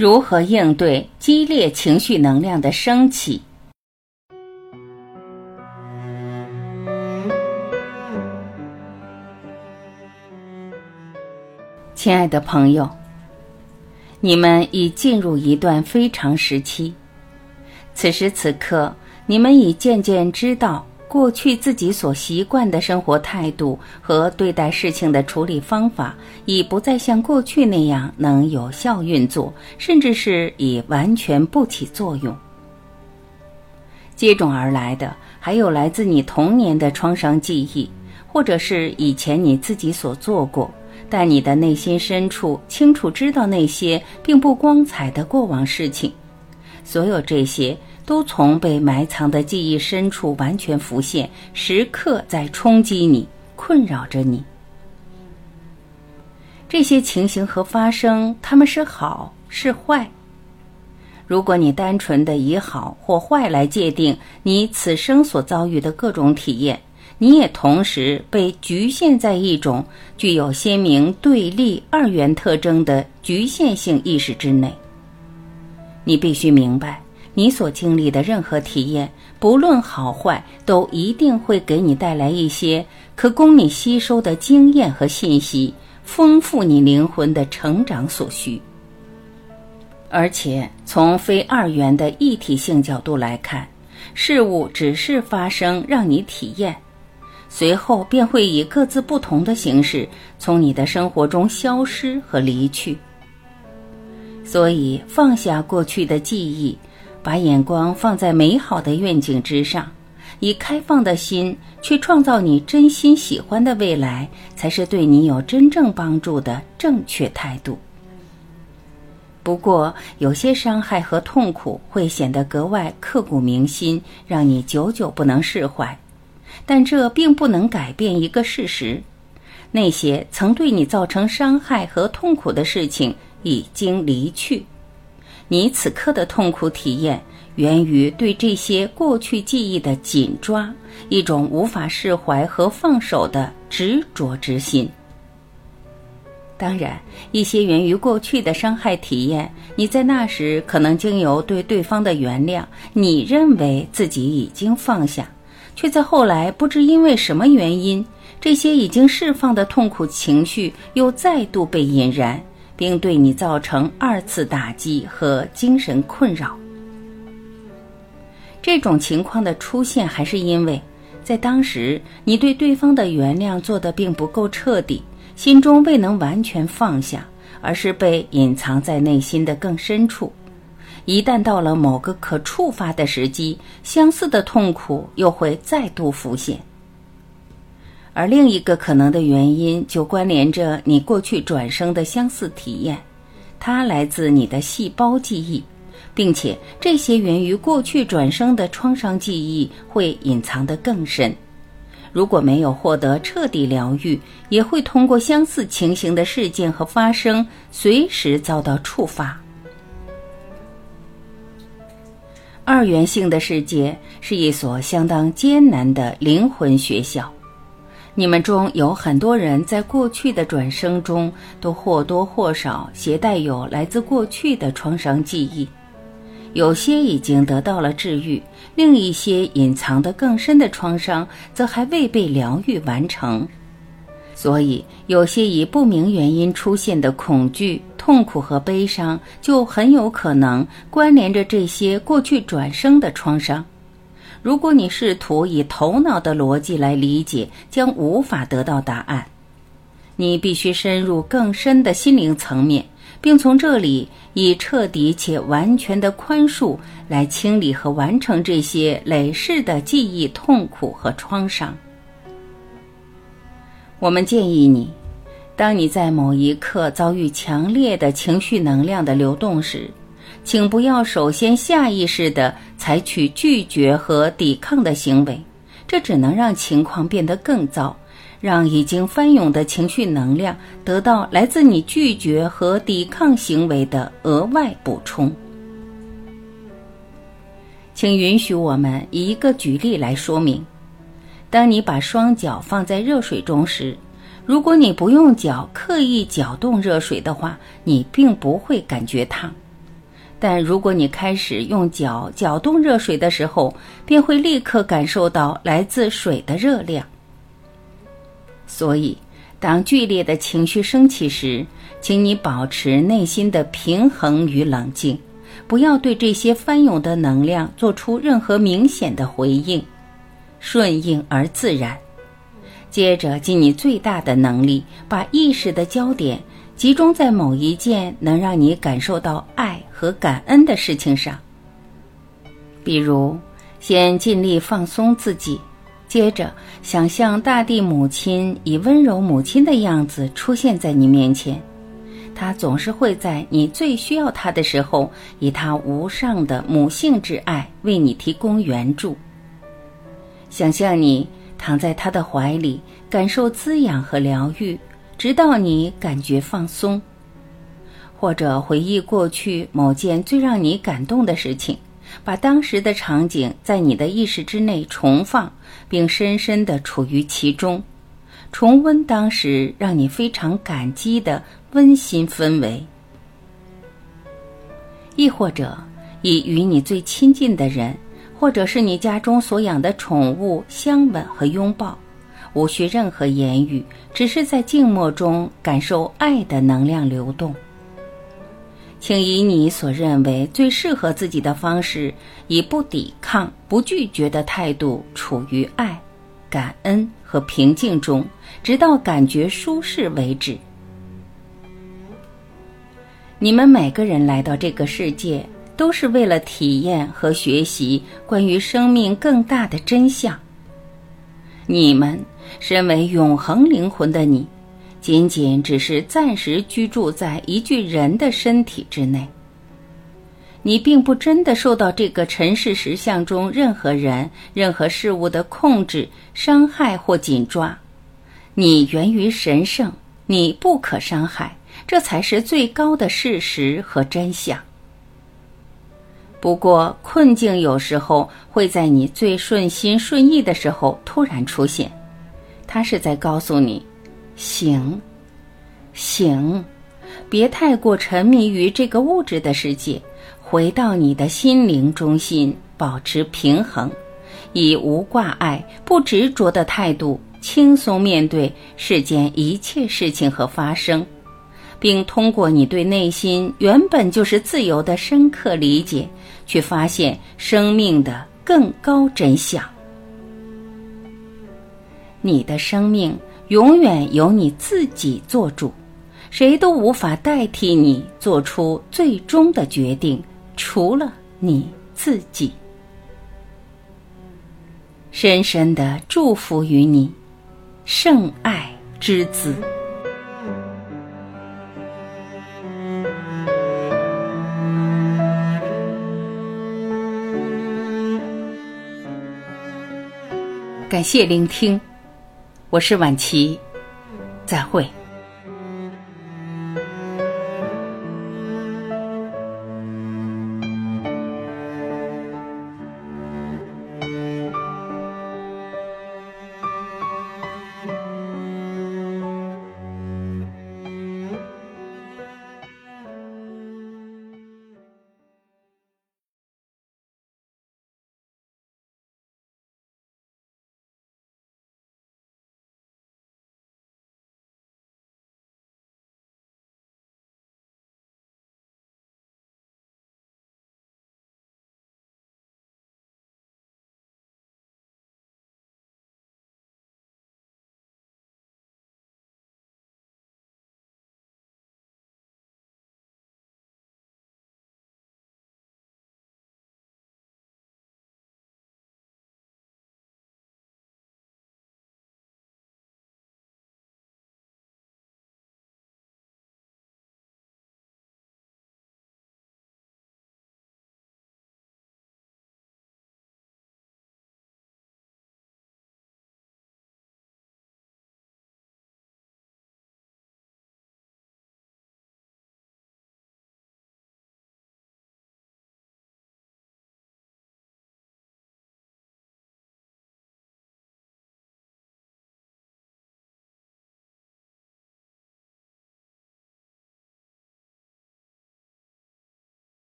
如何应对激烈情绪能量的升起？亲爱的朋友，你们已进入一段非常时期。此时此刻，你们已渐渐知道，过去自己所习惯的生活态度和对待事情的处理方法，已不再像过去那样能有效运作，甚至是已完全不起作用。接踵而来的，还有来自你童年的创伤记忆，或者是以前你自己所做过。但你的内心深处清楚知道那些并不光彩的过往事情，所有这些都从被埋藏的记忆深处完全浮现，时刻在冲击你，困扰着你。这些情形和发生，他们是好是坏？如果你单纯的以好或坏来界定你此生所遭遇的各种体验。你也同时被局限在一种具有鲜明对立二元特征的局限性意识之内。你必须明白，你所经历的任何体验，不论好坏，都一定会给你带来一些可供你吸收的经验和信息，丰富你灵魂的成长所需。而且，从非二元的一体性角度来看，事物只是发生，让你体验。随后便会以各自不同的形式从你的生活中消失和离去。所以，放下过去的记忆，把眼光放在美好的愿景之上，以开放的心去创造你真心喜欢的未来，才是对你有真正帮助的正确态度。不过，有些伤害和痛苦会显得格外刻骨铭心，让你久久不能释怀。但这并不能改变一个事实：那些曾对你造成伤害和痛苦的事情已经离去。你此刻的痛苦体验源于对这些过去记忆的紧抓，一种无法释怀和放手的执着之心。当然，一些源于过去的伤害体验，你在那时可能经由对对方的原谅，你认为自己已经放下。却在后来不知因为什么原因，这些已经释放的痛苦情绪又再度被引燃，并对你造成二次打击和精神困扰。这种情况的出现，还是因为在当时你对对方的原谅做得并不够彻底，心中未能完全放下，而是被隐藏在内心的更深处。一旦到了某个可触发的时机，相似的痛苦又会再度浮现。而另一个可能的原因，就关联着你过去转生的相似体验，它来自你的细胞记忆，并且这些源于过去转生的创伤记忆会隐藏得更深。如果没有获得彻底疗愈，也会通过相似情形的事件和发生，随时遭到触发。二元性的世界是一所相当艰难的灵魂学校。你们中有很多人在过去的转生中都或多或少携带有来自过去的创伤记忆，有些已经得到了治愈，另一些隐藏的更深的创伤则还未被疗愈完成。所以，有些以不明原因出现的恐惧。痛苦和悲伤就很有可能关联着这些过去转生的创伤。如果你试图以头脑的逻辑来理解，将无法得到答案。你必须深入更深的心灵层面，并从这里以彻底且完全的宽恕来清理和完成这些累世的记忆、痛苦和创伤。我们建议你。当你在某一刻遭遇强烈的情绪能量的流动时，请不要首先下意识地采取拒绝和抵抗的行为，这只能让情况变得更糟，让已经翻涌的情绪能量得到来自你拒绝和抵抗行为的额外补充。请允许我们以一个举例来说明：当你把双脚放在热水中时。如果你不用脚刻意搅动热水的话，你并不会感觉烫。但如果你开始用脚搅动热水的时候，便会立刻感受到来自水的热量。所以，当剧烈的情绪升起时，请你保持内心的平衡与冷静，不要对这些翻涌的能量做出任何明显的回应，顺应而自然。接着，尽你最大的能力，把意识的焦点集中在某一件能让你感受到爱和感恩的事情上。比如，先尽力放松自己，接着想象大地母亲以温柔母亲的样子出现在你面前，她总是会在你最需要她的时候，以她无上的母性之爱为你提供援助。想象你。躺在他的怀里，感受滋养和疗愈，直到你感觉放松。或者回忆过去某件最让你感动的事情，把当时的场景在你的意识之内重放，并深深地处于其中，重温当时让你非常感激的温馨氛围。亦或者，以与你最亲近的人。或者是你家中所养的宠物相吻和拥抱，无需任何言语，只是在静默中感受爱的能量流动。请以你所认为最适合自己的方式，以不抵抗、不拒绝的态度，处于爱、感恩和平静中，直到感觉舒适为止。你们每个人来到这个世界。都是为了体验和学习关于生命更大的真相。你们身为永恒灵魂的你，仅仅只是暂时居住在一具人的身体之内。你并不真的受到这个尘世实相中任何人、任何事物的控制、伤害或紧抓。你源于神圣，你不可伤害，这才是最高的事实和真相。不过，困境有时候会在你最顺心顺意的时候突然出现，它是在告诉你：醒，醒，别太过沉迷于这个物质的世界，回到你的心灵中心，保持平衡，以无挂碍、不执着的态度，轻松面对世间一切事情和发生，并通过你对内心原本就是自由的深刻理解。去发现生命的更高真相。你的生命永远由你自己做主，谁都无法代替你做出最终的决定，除了你自己。深深的祝福于你，圣爱之子。感谢聆听，我是晚琪，再会。